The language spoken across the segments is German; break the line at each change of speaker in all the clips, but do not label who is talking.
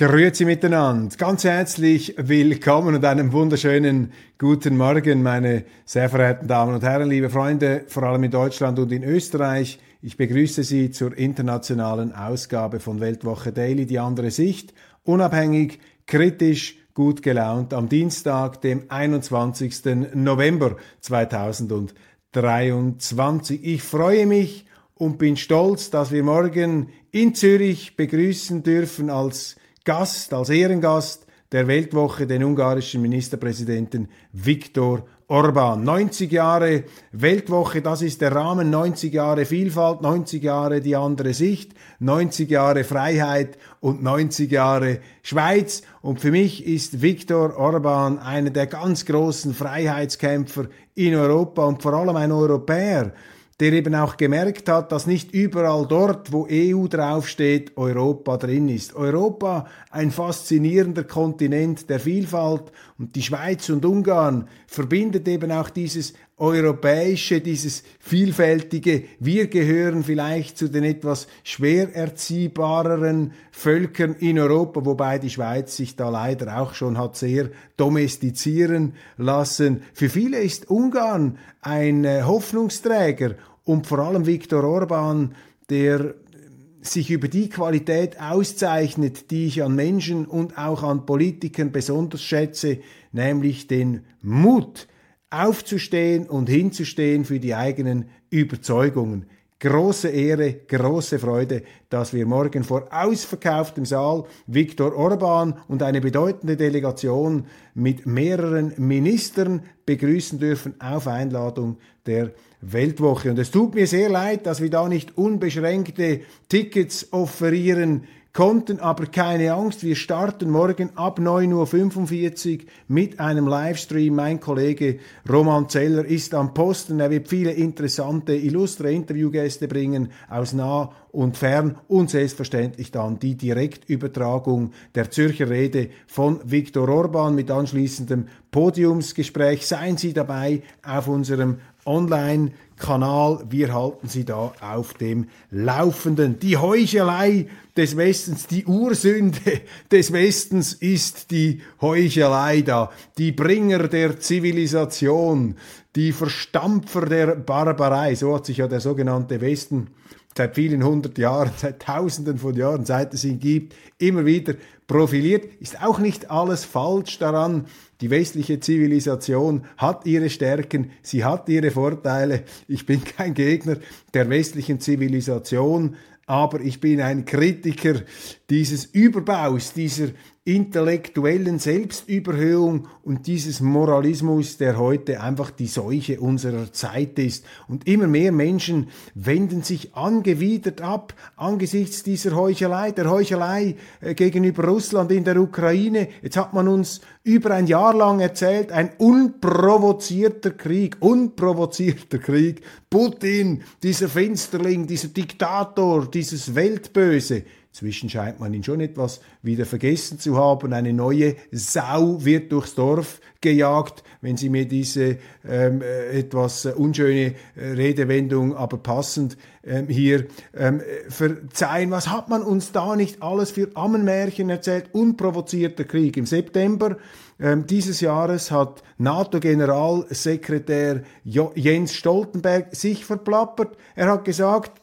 Grüezi miteinander. Ganz herzlich willkommen und einen wunderschönen guten Morgen, meine sehr verehrten Damen und Herren, liebe Freunde, vor allem in Deutschland und in Österreich. Ich begrüße Sie zur internationalen Ausgabe von Weltwoche Daily, die andere Sicht, unabhängig, kritisch, gut gelaunt am Dienstag, dem 21. November 2023. Ich freue mich und bin stolz, dass wir morgen in Zürich begrüßen dürfen als Gast, als Ehrengast der Weltwoche den ungarischen Ministerpräsidenten Viktor Orban. 90 Jahre Weltwoche, das ist der Rahmen, 90 Jahre Vielfalt, 90 Jahre die andere Sicht, 90 Jahre Freiheit und 90 Jahre Schweiz. Und für mich ist Viktor Orban einer der ganz großen Freiheitskämpfer in Europa und vor allem ein Europäer der eben auch gemerkt hat, dass nicht überall dort, wo EU draufsteht, Europa drin ist. Europa ein faszinierender Kontinent der Vielfalt und die Schweiz und Ungarn verbindet eben auch dieses europäische, dieses vielfältige. Wir gehören vielleicht zu den etwas schwer erziehbareren Völkern in Europa, wobei die Schweiz sich da leider auch schon hat sehr domestizieren lassen. Für viele ist Ungarn ein äh, Hoffnungsträger und vor allem Viktor Orban, der sich über die Qualität auszeichnet, die ich an Menschen und auch an Politikern besonders schätze, nämlich den Mut, aufzustehen und hinzustehen für die eigenen Überzeugungen. Große Ehre, große Freude, dass wir morgen vor ausverkauftem Saal Viktor Orban und eine bedeutende Delegation mit mehreren Ministern begrüßen dürfen auf Einladung der Weltwoche. Und es tut mir sehr leid, dass wir da nicht unbeschränkte Tickets offerieren konnten aber keine Angst, wir starten morgen ab 9.45 Uhr mit einem Livestream. Mein Kollege Roman Zeller ist am Posten, er wird viele interessante, illustre Interviewgäste bringen aus nah und fern und selbstverständlich dann die Direktübertragung der Zürcher Rede von Viktor Orban mit anschließendem Podiumsgespräch. Seien Sie dabei auf unserem Online-Kanal. Wir halten Sie da auf dem Laufenden. Die Heuchelei des Westens, die Ursünde des Westens ist die Heuchelei da. Die Bringer der Zivilisation, die Verstampfer der Barbarei, so hat sich ja der sogenannte Westen seit vielen hundert Jahren, seit tausenden von Jahren, seit es ihn gibt, immer wieder profiliert. Ist auch nicht alles falsch daran. Die westliche Zivilisation hat ihre Stärken, sie hat ihre Vorteile. Ich bin kein Gegner der westlichen Zivilisation, aber ich bin ein Kritiker dieses Überbaus, dieser intellektuellen Selbstüberhöhung und dieses Moralismus, der heute einfach die Seuche unserer Zeit ist. Und immer mehr Menschen wenden sich angewidert ab angesichts dieser Heuchelei, der Heuchelei äh, gegenüber Russland in der Ukraine. Jetzt hat man uns über ein Jahr lang erzählt, ein unprovozierter Krieg, unprovozierter Krieg. Putin, dieser Finsterling, dieser Diktator, dieses Weltböse. Inzwischen scheint man ihn schon etwas wieder vergessen zu haben. Eine neue Sau wird durchs Dorf gejagt, wenn Sie mir diese ähm, äh, etwas unschöne äh, Redewendung, aber passend ähm, hier ähm, verzeihen. Was hat man uns da nicht alles für Ammenmärchen erzählt? Unprovozierter Krieg. Im September ähm, dieses Jahres hat NATO-Generalsekretär Jens Stoltenberg sich verplappert. Er hat gesagt,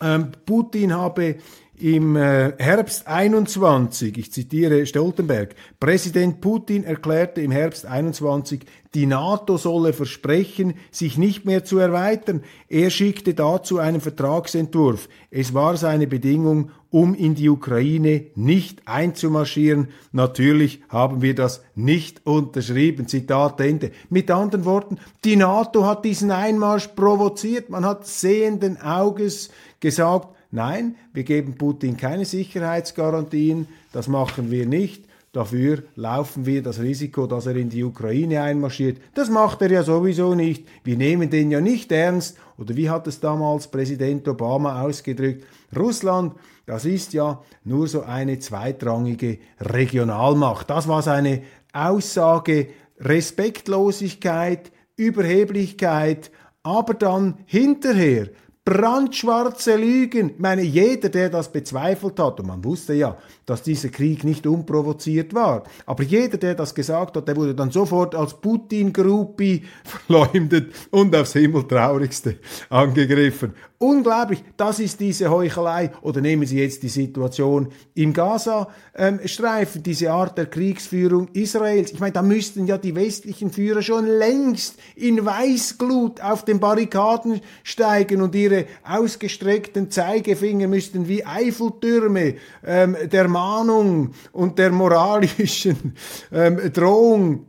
ähm, Putin habe im äh, Herbst 21, ich zitiere Stoltenberg, Präsident Putin erklärte im Herbst 21, die NATO solle versprechen, sich nicht mehr zu erweitern. Er schickte dazu einen Vertragsentwurf. Es war seine Bedingung um in die Ukraine nicht einzumarschieren. Natürlich haben wir das nicht unterschrieben. Zitat Ende. Mit anderen Worten, die NATO hat diesen Einmarsch provoziert. Man hat sehenden Auges gesagt, nein, wir geben Putin keine Sicherheitsgarantien, das machen wir nicht. Dafür laufen wir das Risiko, dass er in die Ukraine einmarschiert. Das macht er ja sowieso nicht. Wir nehmen den ja nicht ernst. Oder wie hat es damals Präsident Obama ausgedrückt? Russland, das ist ja nur so eine zweitrangige Regionalmacht. Das war seine Aussage. Respektlosigkeit, Überheblichkeit, aber dann hinterher brandschwarze Lügen. Ich meine, jeder, der das bezweifelt hat, und man wusste ja, dass dieser Krieg nicht unprovoziert war, aber jeder, der das gesagt hat, der wurde dann sofort als Putin-Gruppi verleumdet und aufs Himmeltraurigste angegriffen. Unglaublich, das ist diese Heuchelei. Oder nehmen Sie jetzt die Situation im Gaza-Streifen, ähm, diese Art der Kriegsführung Israels. Ich meine, da müssten ja die westlichen Führer schon längst in Weißglut auf den Barrikaden steigen und ihre ausgestreckten Zeigefinger müssten wie Eiffeltürme ähm, der Mahnung und der moralischen ähm, Drohung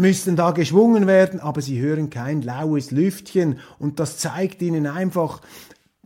müssten da geschwungen werden, aber sie hören kein laues Lüftchen und das zeigt ihnen einfach,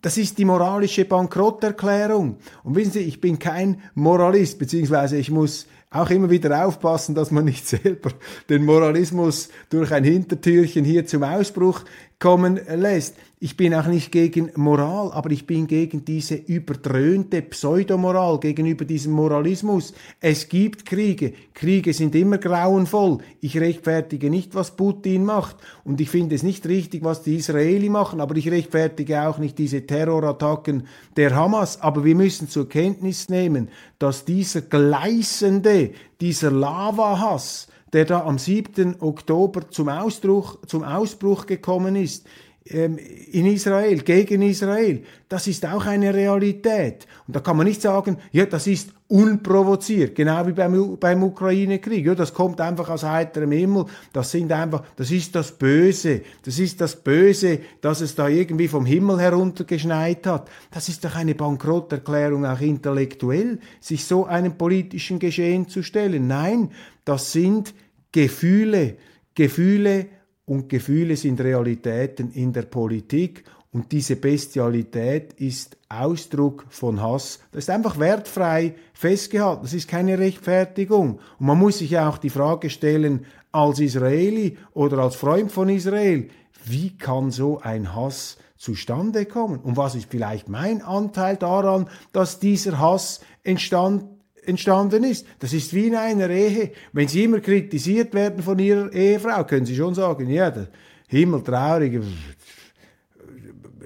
das ist die moralische Bankrotterklärung. Und wissen Sie, ich bin kein Moralist, beziehungsweise ich muss auch immer wieder aufpassen, dass man nicht selber den Moralismus durch ein Hintertürchen hier zum Ausbruch kommen lässt. Ich bin auch nicht gegen Moral, aber ich bin gegen diese überdröhnte Pseudomoral, gegenüber diesem Moralismus. Es gibt Kriege. Kriege sind immer grauenvoll. Ich rechtfertige nicht, was Putin macht. Und ich finde es nicht richtig, was die Israeli machen, aber ich rechtfertige auch nicht diese Terrorattacken der Hamas. Aber wir müssen zur Kenntnis nehmen, dass dieser gleißende, dieser Lavahass, der da am 7. Oktober zum Ausbruch, zum Ausbruch gekommen ist, ähm, in Israel, gegen Israel. Das ist auch eine Realität. Und da kann man nicht sagen, ja, das ist unprovoziert, genau wie beim, beim Ukraine-Krieg. Ja, das kommt einfach aus heiterem Himmel. Das sind einfach, das ist das Böse. Das ist das Böse, dass es da irgendwie vom Himmel heruntergeschneit hat. Das ist doch eine Bankrotterklärung auch intellektuell, sich so einem politischen Geschehen zu stellen. Nein, das sind Gefühle, Gefühle und Gefühle sind Realitäten in der Politik und diese Bestialität ist Ausdruck von Hass. Das ist einfach wertfrei festgehalten. Das ist keine Rechtfertigung. Und man muss sich auch die Frage stellen, als Israeli oder als Freund von Israel, wie kann so ein Hass zustande kommen? Und was ist vielleicht mein Anteil daran, dass dieser Hass entstand, entstanden ist. Das ist wie in einer Ehe. Wenn Sie immer kritisiert werden von Ihrer Ehefrau, können Sie schon sagen, ja, der Himmel traurig,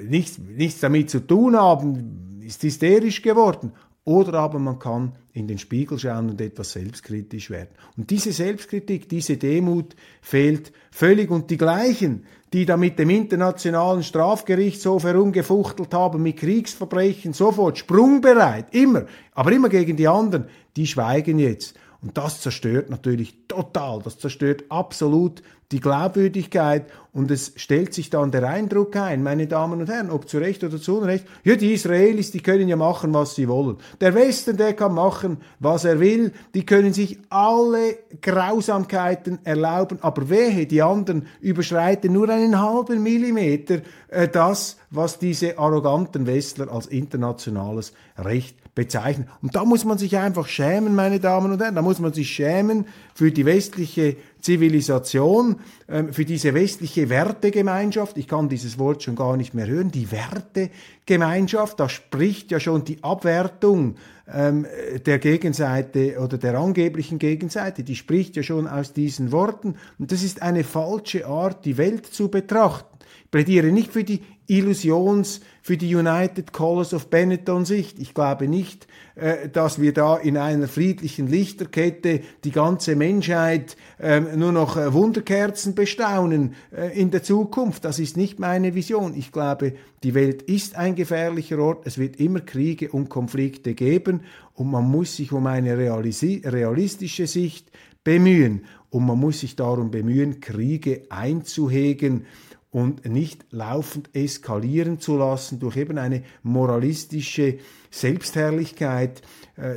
nichts, nichts damit zu tun haben, ist hysterisch geworden. Oder aber man kann in den Spiegel schauen und etwas selbstkritisch werden. Und diese Selbstkritik, diese Demut fehlt völlig. Und die gleichen, die da mit dem Internationalen Strafgerichtshof herumgefuchtelt haben, mit Kriegsverbrechen, sofort sprungbereit, immer, aber immer gegen die anderen, die schweigen jetzt. Und das zerstört natürlich total, das zerstört absolut die Glaubwürdigkeit und es stellt sich dann der Eindruck ein, meine Damen und Herren, ob zu Recht oder zu Unrecht, ja, die Israelis, die können ja machen, was sie wollen. Der Westen, der kann machen, was er will, die können sich alle Grausamkeiten erlauben, aber wehe, die anderen überschreiten nur einen halben Millimeter äh, das, was diese arroganten Westler als internationales Recht bezeichnen. Und da muss man sich einfach schämen, meine Damen und Herren, da muss man sich schämen für die westliche Zivilisation, ähm, für diese westliche Wertegemeinschaft. Ich kann dieses Wort schon gar nicht mehr hören. Die Wertegemeinschaft, da spricht ja schon die Abwertung ähm, der Gegenseite oder der angeblichen Gegenseite, die spricht ja schon aus diesen Worten. Und das ist eine falsche Art, die Welt zu betrachten. Ich plädiere nicht für die Illusions, für die United Colors of Benetton Sicht. Ich glaube nicht, äh, dass wir da in einer friedlichen Lichterkette die ganze Menschheit ähm, nur noch äh, Wunderkerzen bestaunen äh, in der Zukunft. Das ist nicht meine Vision. Ich glaube, die Welt ist ein gefährlicher Ort. Es wird immer Kriege und Konflikte geben und man muss sich um eine realistische Sicht bemühen und man muss sich darum bemühen, Kriege einzuhegen und nicht laufend eskalieren zu lassen durch eben eine moralistische Selbstherrlichkeit,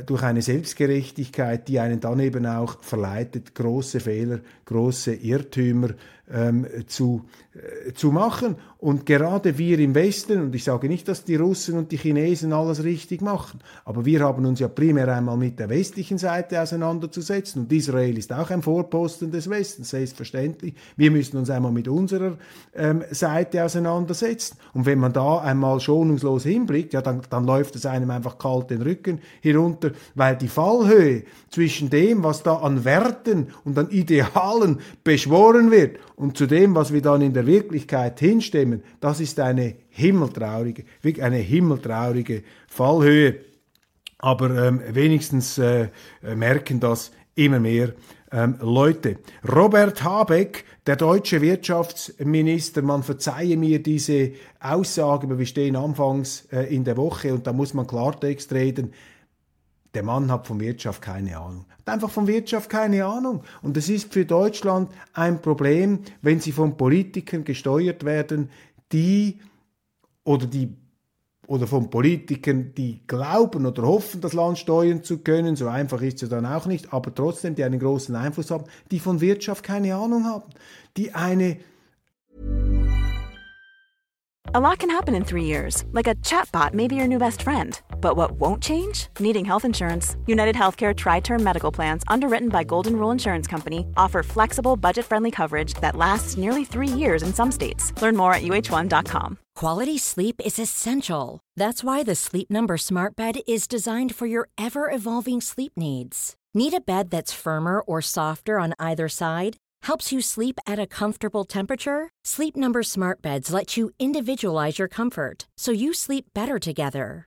durch eine Selbstgerechtigkeit, die einen dann eben auch verleitet, große Fehler, große Irrtümer ähm, zu, äh, zu machen. Und gerade wir im Westen, und ich sage nicht, dass die Russen und die Chinesen alles richtig machen, aber wir haben uns ja primär einmal mit der westlichen Seite auseinanderzusetzen. Und Israel ist auch ein Vorposten des Westens, selbstverständlich. Wir müssen uns einmal mit unserer ähm, Seite auseinandersetzen. Und wenn man da einmal schonungslos hinblickt, ja, dann, dann läuft es einem einfach kalt den Rücken herunter, weil die Fallhöhe zwischen dem, was da an Werten und an Idealen beschworen wird und zu dem, was wir dann in der Wirklichkeit hinstimmen, das ist eine himmeltraurige, wirklich eine himmeltraurige Fallhöhe. Aber ähm, wenigstens äh, merken das immer mehr ähm, Leute. Robert Habeck, der deutsche Wirtschaftsminister, man verzeihe mir diese Aussage, aber wir stehen anfangs äh, in der Woche und da muss man Klartext reden der Mann hat von Wirtschaft keine Ahnung. Hat einfach von Wirtschaft keine Ahnung. Und es ist für Deutschland ein Problem, wenn sie von Politikern gesteuert werden, die oder die oder von Politikern, die glauben oder hoffen, das Land steuern zu können, so einfach ist es dann auch nicht, aber trotzdem, die einen großen Einfluss haben, die von Wirtschaft keine Ahnung haben, die eine
A lot can happen in three years, like a chatbot may be your new best friend. But what won't change? Needing health insurance. United Healthcare Tri Term Medical Plans, underwritten by Golden Rule Insurance Company, offer flexible, budget friendly coverage that lasts nearly three years in some states. Learn more at uh1.com.
Quality sleep is essential. That's why the Sleep Number Smart Bed is designed for your ever evolving sleep needs. Need a bed that's firmer or softer on either side? Helps you sleep at a comfortable temperature? Sleep Number Smart Beds let you individualize your comfort so you sleep better together.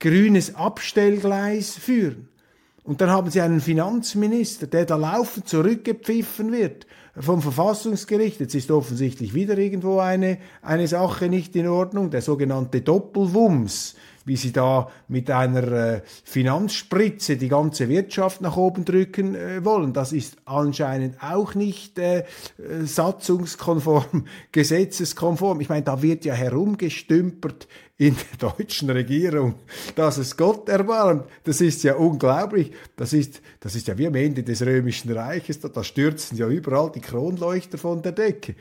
grünes Abstellgleis führen. Und dann haben sie einen Finanzminister, der da laufend zurückgepfiffen wird vom Verfassungsgericht. Jetzt ist offensichtlich wieder irgendwo eine, eine Sache nicht in Ordnung, der sogenannte Doppelwumms wie sie da mit einer äh, Finanzspritze die ganze Wirtschaft nach oben drücken äh, wollen. Das ist anscheinend auch nicht äh, satzungskonform, gesetzeskonform. Ich meine, da wird ja herumgestümpert in der deutschen Regierung, dass es Gott erbarmt. Das ist ja unglaublich. Das ist, das ist ja wie am Ende des Römischen Reiches. Da, da stürzen ja überall die Kronleuchter von der Decke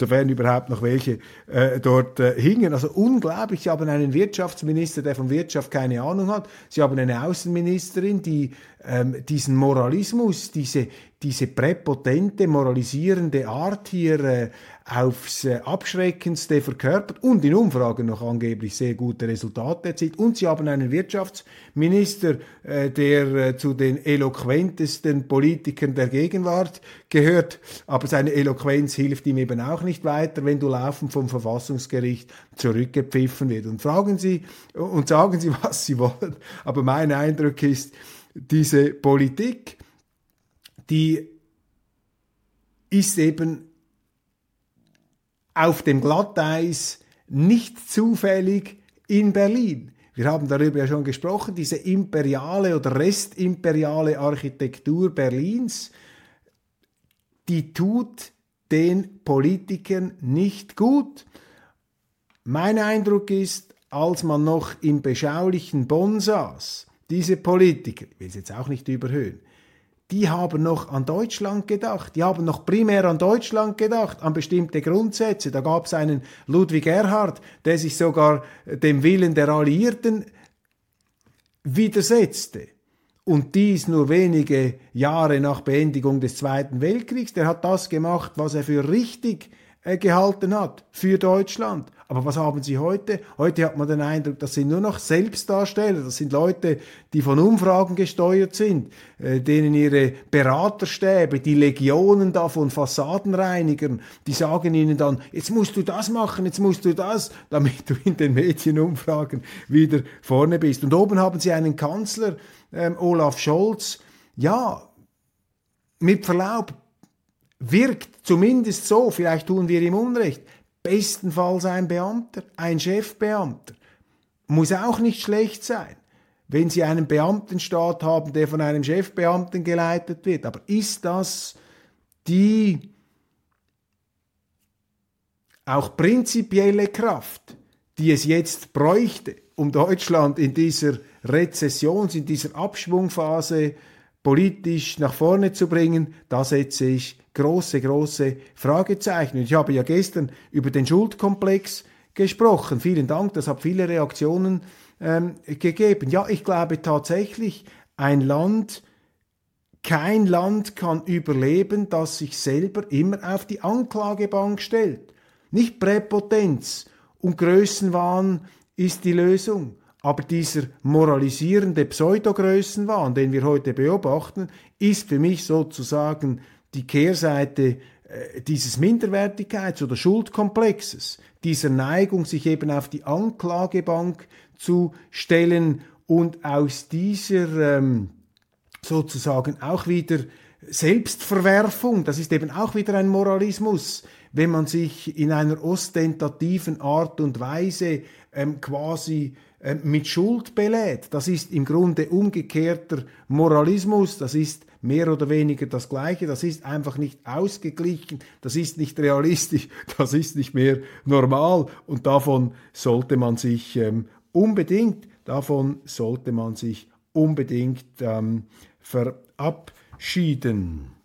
sofern überhaupt noch welche äh, dort äh, hingen. Also unglaublich, Sie haben einen Wirtschaftsminister, der von Wirtschaft keine Ahnung hat. Sie haben eine Außenministerin, die ähm, diesen Moralismus, diese, diese präpotente, moralisierende Art hier äh, aufs äh, Abschreckendste verkörpert und in Umfragen noch angeblich sehr gute Resultate erzielt. Und sie haben einen Wirtschaftsminister, äh, der äh, zu den eloquentesten Politikern der Gegenwart gehört. Aber seine Eloquenz hilft ihm eben auch nicht weiter, wenn du laufend vom Verfassungsgericht zurückgepfiffen wird. Und fragen Sie und sagen Sie, was Sie wollen. Aber mein Eindruck ist, diese Politik, die ist eben auf dem Glatteis nicht zufällig in Berlin. Wir haben darüber ja schon gesprochen, diese imperiale oder restimperiale Architektur Berlins, die tut den Politikern nicht gut. Mein Eindruck ist, als man noch im beschaulichen Bonn saß, diese Politiker, ich will es jetzt auch nicht überhöhen, die haben noch an Deutschland gedacht, die haben noch primär an Deutschland gedacht, an bestimmte Grundsätze. Da gab es einen Ludwig Erhard, der sich sogar dem Willen der Alliierten widersetzte. Und dies nur wenige Jahre nach Beendigung des Zweiten Weltkriegs. Der hat das gemacht, was er für richtig gehalten hat für Deutschland. Aber was haben Sie heute? Heute hat man den Eindruck, das sind nur noch Selbstdarsteller, das sind Leute, die von Umfragen gesteuert sind, äh, denen ihre Beraterstäbe, die Legionen da von Fassadenreinigern, die sagen ihnen dann, jetzt musst du das machen, jetzt musst du das, damit du in den Medienumfragen wieder vorne bist. Und oben haben Sie einen Kanzler, ähm, Olaf Scholz, ja, mit Verlaub, wirkt zumindest so, vielleicht tun wir ihm Unrecht, bestenfalls ein Beamter, ein Chefbeamter. Muss auch nicht schlecht sein, wenn Sie einen Beamtenstaat haben, der von einem Chefbeamten geleitet wird. Aber ist das die auch prinzipielle Kraft, die es jetzt bräuchte, um Deutschland in dieser Rezessions-, in dieser Abschwungphase politisch nach vorne zu bringen, da setze ich große, große Fragezeichen. Ich habe ja gestern über den Schuldkomplex gesprochen. Vielen Dank, das hat viele Reaktionen ähm, gegeben. Ja, ich glaube tatsächlich, ein Land, kein Land kann überleben, das sich selber immer auf die Anklagebank stellt. Nicht Präpotenz und Größenwahn ist die Lösung. Aber dieser moralisierende Pseudogrößenwahn, den wir heute beobachten, ist für mich sozusagen die Kehrseite äh, dieses Minderwertigkeits- oder Schuldkomplexes, dieser Neigung, sich eben auf die Anklagebank zu stellen und aus dieser ähm, sozusagen auch wieder Selbstverwerfung, das ist eben auch wieder ein Moralismus, wenn man sich in einer ostentativen Art und Weise ähm, quasi mit Schuld belädt. Das ist im Grunde umgekehrter Moralismus, das ist mehr oder weniger das Gleiche, das ist einfach nicht ausgeglichen, das ist nicht realistisch, das ist nicht mehr normal. Und davon sollte man sich ähm, unbedingt, davon sollte man sich unbedingt ähm, verabschieden.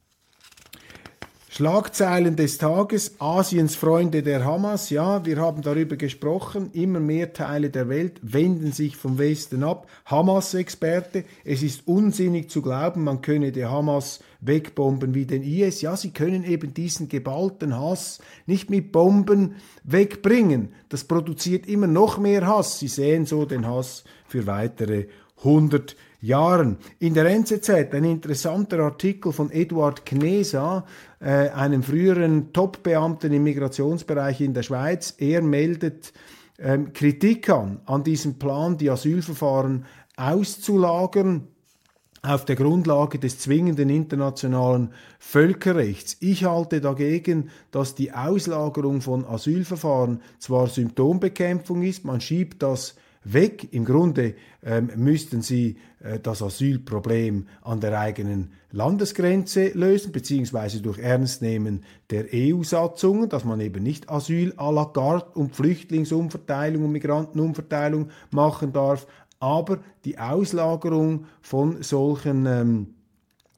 Schlagzeilen des Tages, Asiens Freunde der Hamas, ja, wir haben darüber gesprochen, immer mehr Teile der Welt wenden sich vom Westen ab. Hamas-Experte, es ist unsinnig zu glauben, man könne die Hamas wegbomben wie den IS. Ja, sie können eben diesen geballten Hass nicht mit Bomben wegbringen. Das produziert immer noch mehr Hass. Sie sehen so den Hass für weitere 100 Jahren. In der NZZ ein interessanter Artikel von Eduard Knesa, äh, einem früheren Top-Beamten im Migrationsbereich in der Schweiz. Er meldet ähm, Kritik an, an diesem Plan, die Asylverfahren auszulagern auf der Grundlage des zwingenden internationalen Völkerrechts. Ich halte dagegen, dass die Auslagerung von Asylverfahren zwar Symptombekämpfung ist, man schiebt das weg. Im Grunde ähm, müssten sie äh, das Asylproblem an der eigenen Landesgrenze lösen, beziehungsweise durch Ernstnehmen der EU-Satzungen, dass man eben nicht Asyl à la carte und Flüchtlingsumverteilung und Migrantenumverteilung machen darf, aber die Auslagerung von solchen ähm,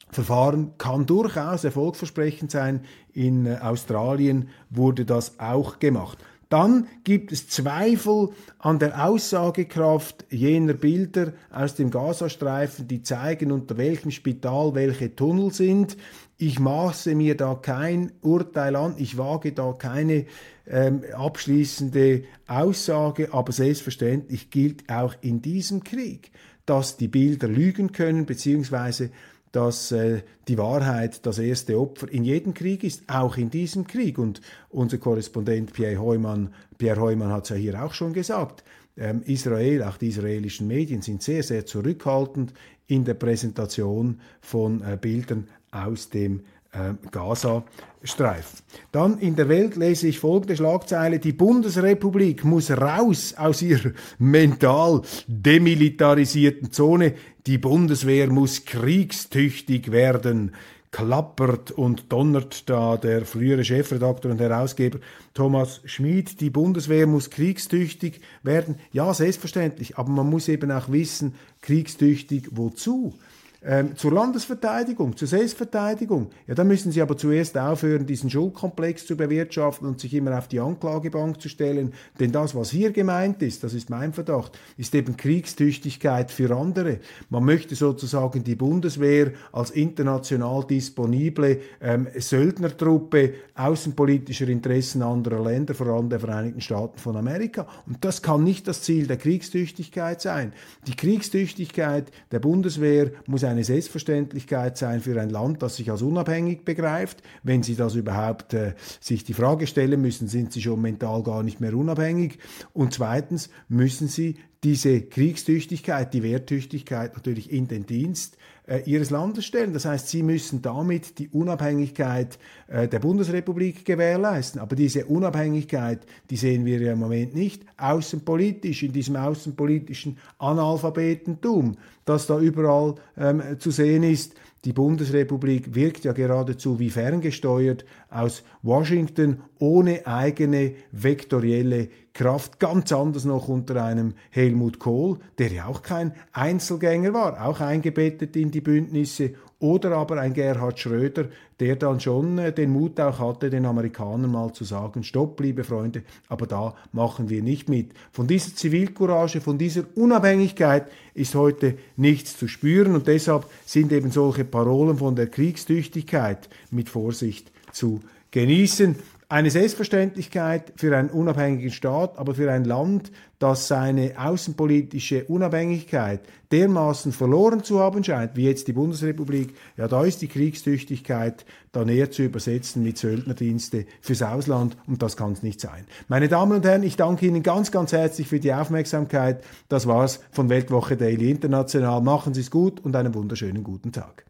Verfahren kann durchaus erfolgversprechend sein. In äh, Australien wurde das auch gemacht. Dann gibt es Zweifel an der Aussagekraft jener Bilder aus dem Gazastreifen, die zeigen, unter welchem Spital welche Tunnel sind. Ich maße mir da kein Urteil an, ich wage da keine ähm, abschließende Aussage, aber selbstverständlich gilt auch in diesem Krieg, dass die Bilder lügen können, beziehungsweise dass äh, die Wahrheit das erste Opfer in jedem Krieg ist, auch in diesem Krieg. Und unser Korrespondent Pierre Heumann, Pierre Heumann hat es ja hier auch schon gesagt. Ähm, Israel, auch die israelischen Medien sind sehr, sehr zurückhaltend in der Präsentation von äh, Bildern aus dem äh, Gazastreifen. Dann in der Welt lese ich folgende Schlagzeile. Die Bundesrepublik muss raus aus ihrer mental demilitarisierten Zone. Die Bundeswehr muss kriegstüchtig werden klappert und donnert da der frühere Chefredakteur und Herausgeber Thomas Schmid. Die Bundeswehr muss kriegstüchtig werden. Ja, selbstverständlich, aber man muss eben auch wissen, kriegstüchtig wozu? Ähm, zur Landesverteidigung, zur Selbstverteidigung. Ja, dann müssen sie aber zuerst aufhören, diesen Schuldkomplex zu bewirtschaften und sich immer auf die Anklagebank zu stellen. Denn das, was hier gemeint ist, das ist mein Verdacht, ist eben Kriegstüchtigkeit für andere. Man möchte sozusagen die Bundeswehr als international disponible ähm, Söldnertruppe außenpolitischer Interessen anderer Länder, vor allem der Vereinigten Staaten von Amerika. Und das kann nicht das Ziel der Kriegstüchtigkeit sein. Die Kriegstüchtigkeit der Bundeswehr muss eine Selbstverständlichkeit sein für ein Land, das sich als unabhängig begreift. Wenn Sie das überhaupt äh, sich die Frage stellen müssen, sind Sie schon mental gar nicht mehr unabhängig. Und zweitens müssen Sie diese Kriegstüchtigkeit, die Wehrtüchtigkeit natürlich in den Dienst äh, ihres Landes stellen. Das heißt, sie müssen damit die Unabhängigkeit äh, der Bundesrepublik gewährleisten. Aber diese Unabhängigkeit, die sehen wir ja im Moment nicht außenpolitisch, in diesem außenpolitischen Analphabetentum, das da überall ähm, zu sehen ist. Die Bundesrepublik wirkt ja geradezu wie ferngesteuert aus Washington ohne eigene vektorielle Kraft, ganz anders noch unter einem Helmut Kohl, der ja auch kein Einzelgänger war, auch eingebettet in die Bündnisse, oder aber ein Gerhard Schröder, der dann schon äh, den Mut auch hatte, den Amerikanern mal zu sagen, stopp, liebe Freunde, aber da machen wir nicht mit. Von dieser Zivilcourage, von dieser Unabhängigkeit ist heute nichts zu spüren und deshalb sind eben solche Parolen von der Kriegstüchtigkeit mit Vorsicht zu genießen eine Selbstverständlichkeit für einen unabhängigen Staat, aber für ein Land, das seine außenpolitische Unabhängigkeit dermaßen verloren zu haben scheint, wie jetzt die Bundesrepublik, ja, da ist die Kriegstüchtigkeit dann eher zu übersetzen mit Söldnerdienste fürs Ausland und das kann es nicht sein. Meine Damen und Herren, ich danke Ihnen ganz, ganz herzlich für die Aufmerksamkeit. Das war's von Weltwoche Daily International. Machen Sie es gut und einen wunderschönen guten Tag.